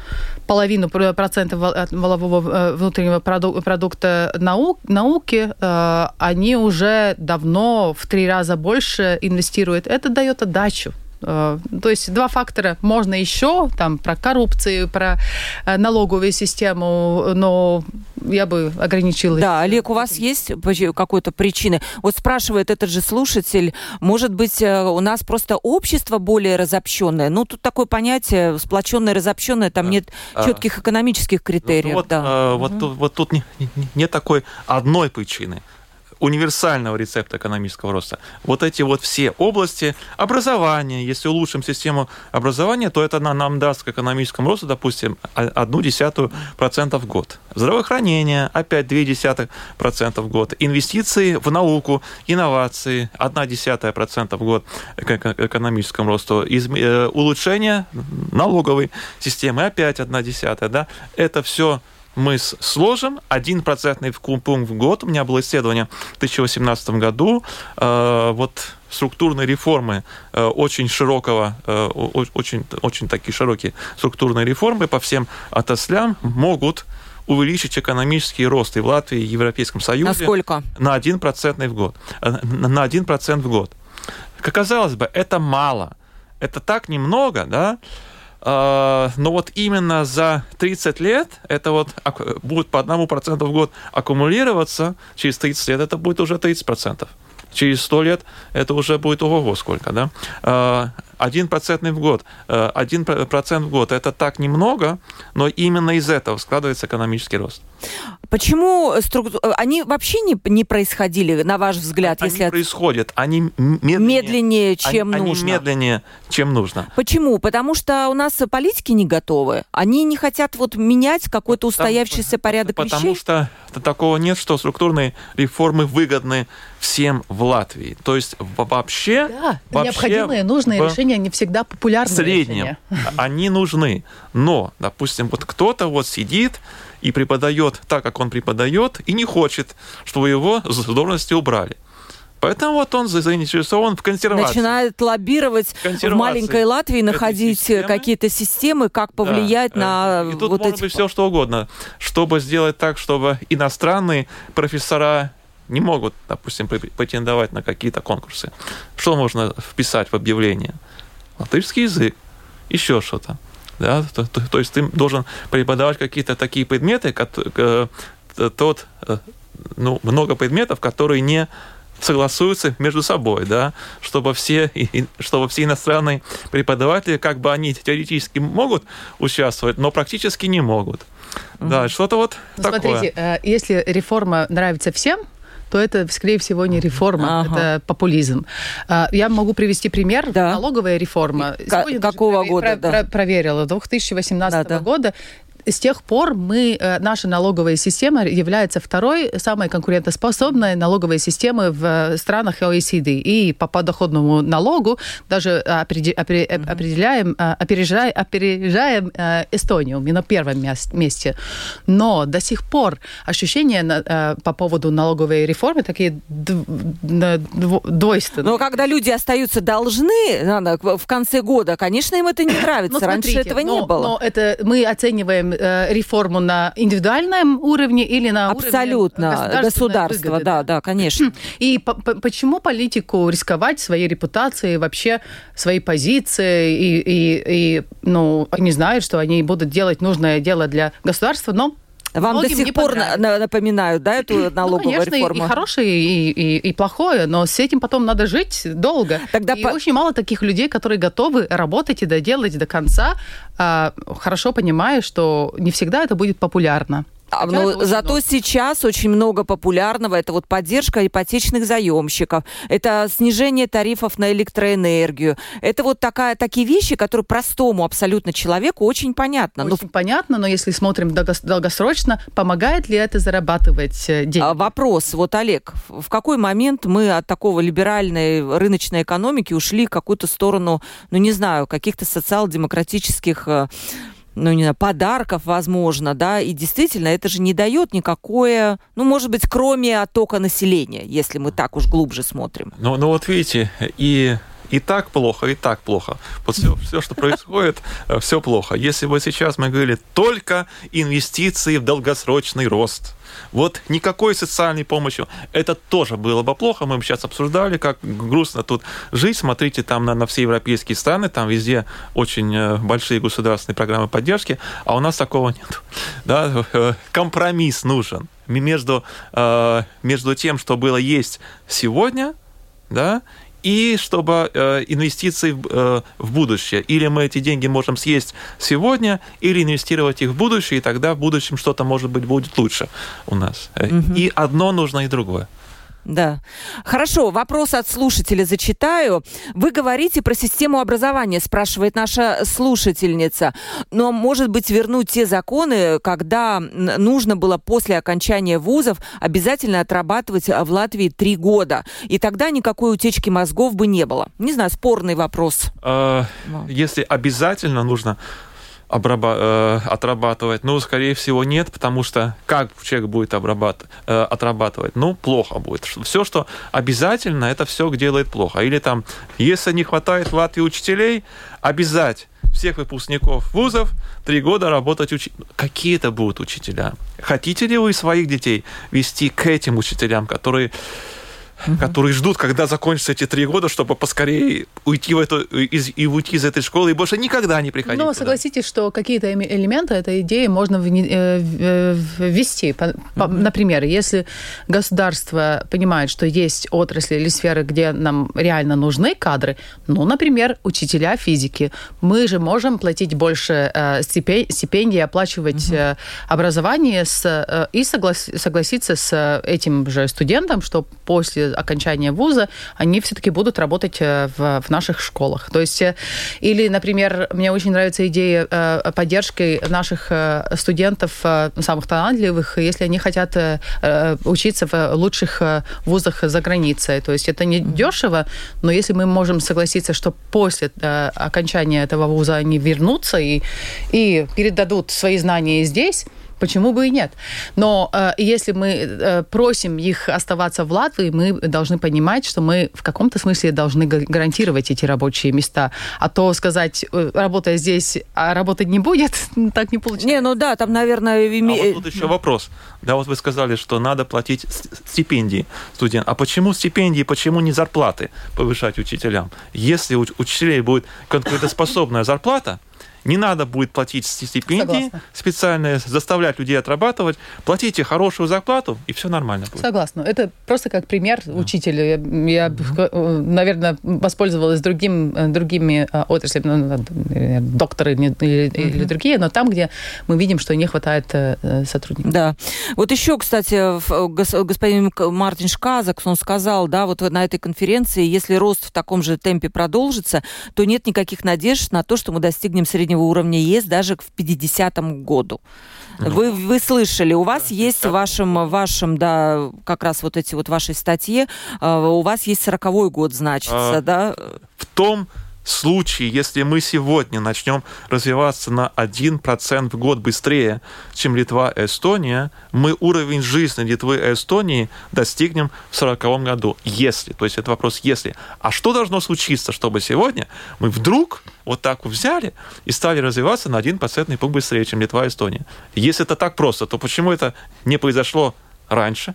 половину процентов волового э, внутреннего продукта наук, науки, э, они уже давно в три раза больше инвестируют. Это дает отдачу. Э, то есть два фактора. Можно еще там про коррупцию, про э, налоговую систему, но я бы ограничилась. Да, Олег, у вас есть какой-то причины? Вот спрашивает этот же слушатель, может быть, э, у нас просто общество более разобщенное? Ну, тут такое понятие, сплоченное, разобщенное, там нет а, четких экономических критериев. Вот, да. а, вот, угу. вот тут не, нет такой одной причины универсального рецепта экономического роста. Вот эти вот все области образования, если улучшим систему образования, то это нам даст к экономическому росту, допустим, одну десятую процента в год. Здравоохранение, опять две десятых процента в год. Инвестиции в науку, инновации, одна десятая процента в год к экономическому росту. Из, э, улучшение налоговой системы, опять одна десятая. Да? Это все мы сложим один процентный пункт в год. У меня было исследование в 2018 году. Э, вот структурные реформы э, очень широкого, э, очень, очень такие широкие структурные реформы по всем отраслям могут увеличить экономический рост и в Латвии, и в Европейском Союзе. На сколько? На 1% в год. На 1% в год. Как казалось бы, это мало. Это так немного, да? А, но вот именно за 30 лет это вот будет по одному проценту в год аккумулироваться, через 30 лет это будет уже 30 процентов. Через 100 лет это уже будет ого-го сколько, да? А, один процентный в год, а, один процент в год, это так немного, но именно из этого складывается экономический рост. Почему струк... они вообще не, не происходили, на ваш взгляд? Они если... происходят, они медленнее, медленнее чем они, нужно. Они медленнее, чем нужно. Почему? Потому что у нас политики не готовы. Они не хотят вот менять какой-то устоявшийся порядок потому вещей. Потому что такого нет, что структурные реформы выгодны всем в Латвии. То есть вообще... Да, вообще необходимые, нужные решения не всегда популярные В среднем решения. они нужны. Но, допустим, вот кто-то вот сидит и преподает так, как он преподает, и не хочет, чтобы его с должности убрали. Поэтому вот он заинтересован в консервации. Начинает лоббировать в маленькой Латвии, находить какие-то системы, как повлиять да. на и тут вот может эти... быть все что угодно, чтобы сделать так, чтобы иностранные профессора не могут, допустим, претендовать на какие-то конкурсы. Что можно вписать в объявление? Латышский язык, еще что-то. Да? То, то, то есть ты должен преподавать какие-то такие предметы, как, э, тот, э, ну, много предметов, которые не согласуются между собой, да, чтобы все, чтобы все иностранные преподаватели, как бы они теоретически могут участвовать, но практически не могут. Угу. Да, что-то вот ну, такое. Смотрите, э, если реформа нравится всем, то это, скорее всего, не реформа, ага. это популизм. А, я могу привести пример. Да. Налоговая реформа. Сегодня Какого года? Про- да. Проверила. 2018 да, года с тех пор мы, э, наша налоговая система является второй самой конкурентоспособной налоговой системой в э, странах OECD. И по подоходному налогу даже определяем, э, опережаем, опережаем Эстонию. Мы на первом месте. Но до сих пор ощущения по поводу налоговой реформы такие двойственные. Но когда люди остаются должны в конце года, конечно, им это не нравится. Раньше этого не было. Но это мы оцениваем реформу на индивидуальном уровне или на Абсолютно. уровне государства? Выгоды, да, да, конечно. И по почему политику рисковать своей репутацией, вообще своей позицией, и, и, и ну, они знают, что они будут делать нужное дело для государства, но вам Многим до сих пор напоминают, да, эту ну, налоговую ну, конечно, реформу? и, и хорошее, и, и, и плохое, но с этим потом надо жить долго. Тогда и по... очень мало таких людей, которые готовы работать и доделать до конца, а, хорошо понимая, что не всегда это будет популярно. А, ну, зато много. сейчас очень много популярного. Это вот поддержка ипотечных заемщиков, это снижение тарифов на электроэнергию. Это вот такая, такие вещи, которые простому абсолютно человеку очень понятно. Очень но... понятно, но если смотрим долгосрочно, помогает ли это зарабатывать э, деньги? А, вопрос. Вот, Олег, в какой момент мы от такого либеральной рыночной экономики ушли в какую-то сторону, ну, не знаю, каких-то социал-демократических э, ну, не знаю, подарков, возможно, да, и действительно это же не дает никакое, ну, может быть, кроме оттока населения, если мы так уж глубже смотрим. Ну, ну вот видите, и и так плохо, и так плохо. Вот все, все что происходит, э, все плохо. Если бы сейчас мы говорили только инвестиции в долгосрочный рост, вот никакой социальной помощи. Это тоже было бы плохо. Мы сейчас обсуждали, как грустно тут жить. Смотрите там на, на все европейские страны, там везде очень э, большие государственные программы поддержки, а у нас такого нет. Да? Э, компромисс нужен между, между тем, что было есть сегодня, да, и чтобы э, инвестиции в, э, в будущее. Или мы эти деньги можем съесть сегодня, или инвестировать их в будущее, и тогда в будущем что-то, может быть, будет лучше у нас. Угу. И одно нужно, и другое. Да. Хорошо, вопрос от слушателя зачитаю. Вы говорите про систему образования, спрашивает наша слушательница. Но, может быть, вернуть те законы, когда нужно было после окончания вузов обязательно отрабатывать в Латвии три года. И тогда никакой утечки мозгов бы не было. Не знаю, спорный вопрос. Э, если обязательно нужно обраба- э, отрабатывать? Ну, скорее всего, нет, потому что как человек будет обрабат- э, отрабатывать? Ну, плохо будет. Все, что обязательно, это все делает плохо. Или там, если не хватает в Латвии учителей, обязать всех выпускников вузов три года работать учителем. Какие это будут учителя? Хотите ли вы своих детей вести к этим учителям, которые угу. которые ждут, когда закончатся эти три года, чтобы поскорее уйти в эту, из, и уйти из этой школы и больше никогда не приходить. Но туда. согласитесь, что какие-то элементы этой идеи можно э, ввести. Угу. Например, если государство понимает, что есть отрасли или сферы, где нам реально нужны кадры, ну, например, учителя физики, мы же можем платить больше э, стипендий, оплачивать угу. образование с, и соглас, согласиться с этим же студентом, что после после окончания вуза они все-таки будут работать в, в наших школах. То есть, или, например, мне очень нравится идея поддержки наших студентов, самых талантливых, если они хотят учиться в лучших вузах за границей. То есть это не дешево, но если мы можем согласиться, что после окончания этого вуза они вернутся и, и передадут свои знания здесь, Почему бы и нет? Но э, если мы э, просим их оставаться в Латвии, мы должны понимать, что мы в каком-то смысле должны гарантировать эти рабочие места. А то сказать, э, работая здесь, а работать не будет, так не получается. Не, ну да, там, наверное... Име... А вот тут еще вопрос. Да, вот вы сказали, что надо платить стипендии студентам. А почему стипендии, почему не зарплаты повышать учителям? Если у учителей будет конкурентоспособная зарплата, не надо будет платить стипендии Согласна. специальные, заставлять людей отрабатывать. Платите хорошую зарплату, и все нормально будет. Согласна. Это просто как пример да. учителя. Я, я mm наверное, воспользовалась другим, э, другими э, отраслями, ну, докторы или, mm-hmm. или другие, но там, где мы видим, что не хватает сотрудников. Да. Вот еще, кстати, господин Мартин Шказак, он сказал, да, вот на этой конференции, если рост в таком же темпе продолжится, то нет никаких надежд на то, что мы достигнем среднего среднего уровня ЕС даже к 50 году. Ну, вы, вы слышали, у вас да, есть в вашем, вашем, да, как раз вот эти вот ваши статьи, э, у вас есть 40 год, значится, а, да? В том случае, если мы сегодня начнем развиваться на 1% в год быстрее, чем Литва и Эстония, мы уровень жизни Литвы и Эстонии достигнем в 40 году. Если, то есть это вопрос если. А что должно случиться, чтобы сегодня мы вдруг вот так взяли и стали развиваться на 1% пункт быстрее, чем Литва и Эстония? Если это так просто, то почему это не произошло раньше?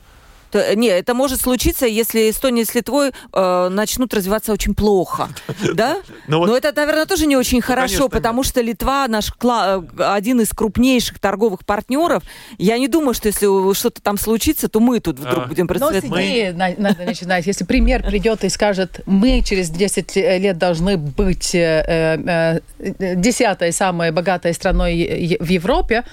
То, не, это может случиться, если Эстония с Литвой э, начнут развиваться очень плохо. Да? Но, ну Но это, наверное, тоже не очень ну, хорошо, потому что Литва наш э, один из крупнейших торговых партнеров. Я не думаю, что если что-то там случится, то мы тут вдруг а. будем процветать. Но с идеи надо начинать. Если пример придет и скажет, мы через 10 лет должны быть э, десятой самой богатой страной в Европе,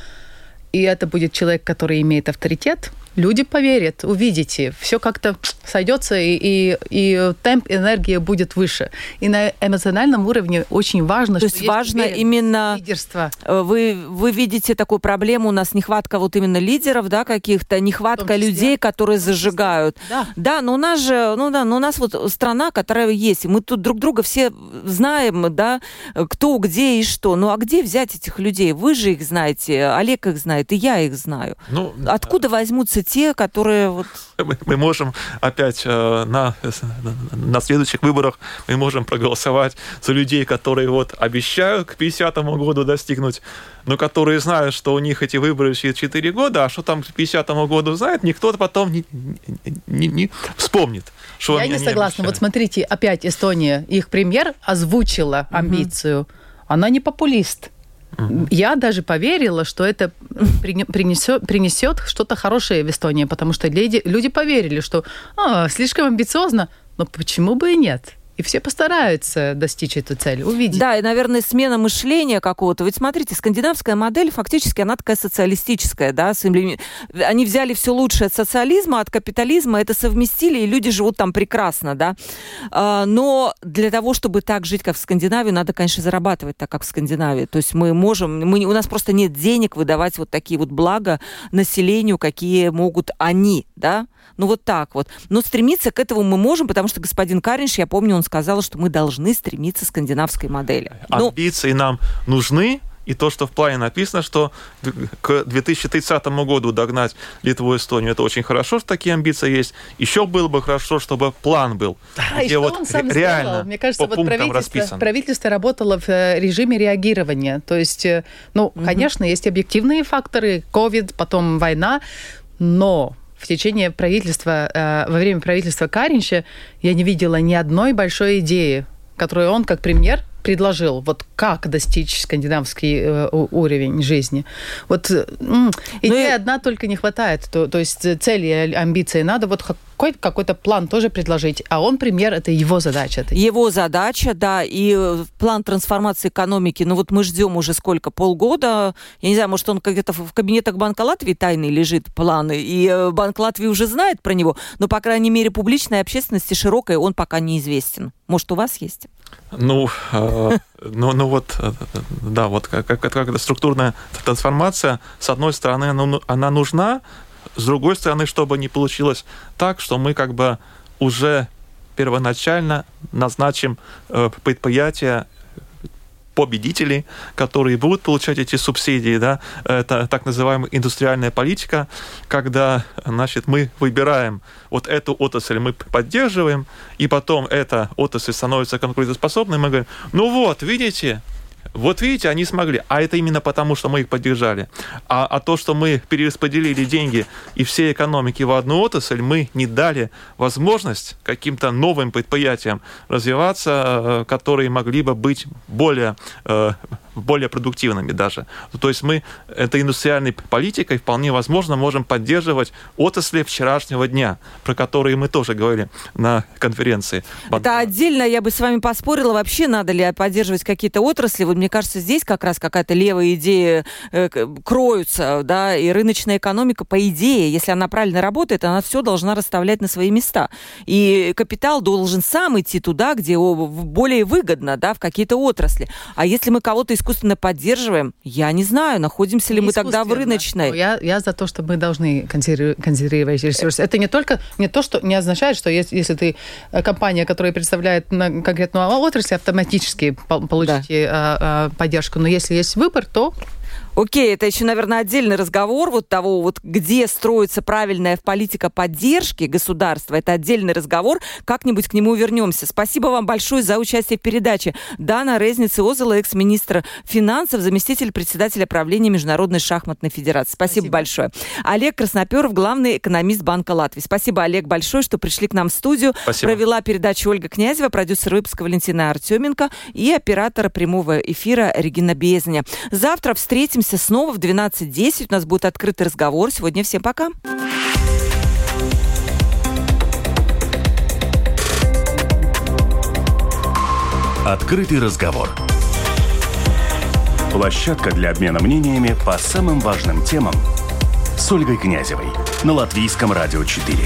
и это будет человек, который имеет авторитет, люди поверят, увидите, все как-то сойдется, и, и, и темп энергии будет выше. И на эмоциональном уровне очень важно, То что есть важно именно лидерство. Э, вы, вы видите такую проблему, у нас нехватка вот именно лидеров, да, каких-то, нехватка людей, которые зажигают. Да. да, но у нас же, ну да, но у нас вот страна, которая есть, и мы тут друг друга все знаем, да, кто, где и что. Ну а где взять этих людей? Вы же их знаете, Олег их знает, и я их знаю. Ну, Откуда возьмутся те, которые вот... Мы, мы можем опять э, на, на следующих выборах мы можем проголосовать за людей, которые вот обещают к 50 году достигнуть, но которые знают, что у них эти выборы через 4 года, а что там к 50 году знает, никто потом не, не, не вспомнит. Что Я не согласна. Вот смотрите, опять Эстония, их премьер озвучила амбицию. Угу. Она не популист. Угу. Я даже поверила, что это принесет, принесет что-то хорошее в Эстонии, потому что люди, люди поверили, что а, слишком амбициозно, но почему бы и нет? Все постараются достичь эту цель, увидеть. Да, и, наверное, смена мышления какого-то. Ведь смотрите, скандинавская модель фактически, она такая социалистическая, да, они взяли все лучшее от социализма, от капитализма, это совместили, и люди живут там прекрасно, да. А, но для того, чтобы так жить, как в Скандинавии, надо, конечно, зарабатывать так, как в Скандинавии. То есть мы можем, мы, у нас просто нет денег выдавать вот такие вот блага населению, какие могут они, да. Ну вот так вот. Но стремиться к этому мы можем, потому что господин Каринш, я помню, он сказал, что мы должны стремиться к скандинавской модели. Амбиции ну, нам нужны, и то, что в плане написано, что к 2030 году догнать Литву и Эстонию, это очень хорошо, что такие амбиции есть. Еще было бы хорошо, чтобы план был. Да, и что вот он сам реально сделал? Мне кажется, по вот правительство, правительство работало в э, режиме реагирования. То есть, э, ну, угу. конечно, есть объективные факторы, COVID, потом война, но в течение правительства, э, во время правительства Каринча я не видела ни одной большой идеи, которую он как премьер предложил, вот как достичь скандинавский э, уровень жизни. Вот э, идея ну, одна только не хватает. То, то есть цели и амбиции надо вот какой-то какой план тоже предложить. А он пример, это его задача. Это его задача, да, и э, план трансформации экономики, ну вот мы ждем уже сколько, полгода. Я не знаю, может он где-то в кабинетах Банка Латвии тайный лежит планы, и э, Банк Латвии уже знает про него, но, по крайней мере, публичной общественности широкой он пока неизвестен. Может, у вас есть? Ну, э, ну, ну вот, э, да, вот как, как, как структурная трансформация, с одной стороны, она, она нужна, с другой стороны, чтобы не получилось так, что мы как бы уже первоначально назначим э, предприятия победителей, которые будут получать эти субсидии, да, это так называемая индустриальная политика, когда, значит, мы выбираем вот эту отрасль, мы поддерживаем, и потом эта отрасль становится конкурентоспособной, мы говорим, ну вот, видите, вот видите, они смогли. А это именно потому, что мы их поддержали. А, а то, что мы перераспределили деньги и все экономики в одну отрасль, мы не дали возможность каким-то новым предприятиям развиваться, э, которые могли бы быть более э, более продуктивными даже. То есть мы этой индустриальной политикой вполне возможно можем поддерживать отрасли вчерашнего дня, про которые мы тоже говорили на конференции. Это отдельно я бы с вами поспорила, вообще надо ли поддерживать какие-то отрасли. Вот мне кажется, здесь как раз какая-то левая идея э, кроются, да, и рыночная экономика, по идее, если она правильно работает, она все должна расставлять на свои места. И капитал должен сам идти туда, где более выгодно, да, в какие-то отрасли. А если мы кого-то искусственно поддерживаем, я не знаю, находимся ли мы тогда в рыночной. Я, я за то, что мы должны консервировать ресурсы. Это не только не то, что не означает, что если, если ты э, компания, которая представляет конкретную отрасль, автоматически получите да. А, а, поддержку. Но если есть выбор, то Окей, это еще, наверное, отдельный разговор вот того, вот где строится правильная политика поддержки государства. Это отдельный разговор. Как-нибудь к нему вернемся. Спасибо вам большое за участие в передаче. Дана Резница Озела, экс-министр финансов, заместитель председателя правления Международной шахматной федерации. Спасибо, Спасибо большое. Олег Красноперов, главный экономист Банка Латвии. Спасибо, Олег, большое, что пришли к нам в студию. Спасибо. Провела передачу Ольга Князева, продюсер выпуска Валентина Артеменко и оператор прямого эфира Регина Безня. Завтра встретимся Встретимся снова в 12.10. У нас будет открытый разговор. Сегодня всем пока. Открытый разговор. Площадка для обмена мнениями по самым важным темам с Ольгой Князевой на Латвийском радио 4.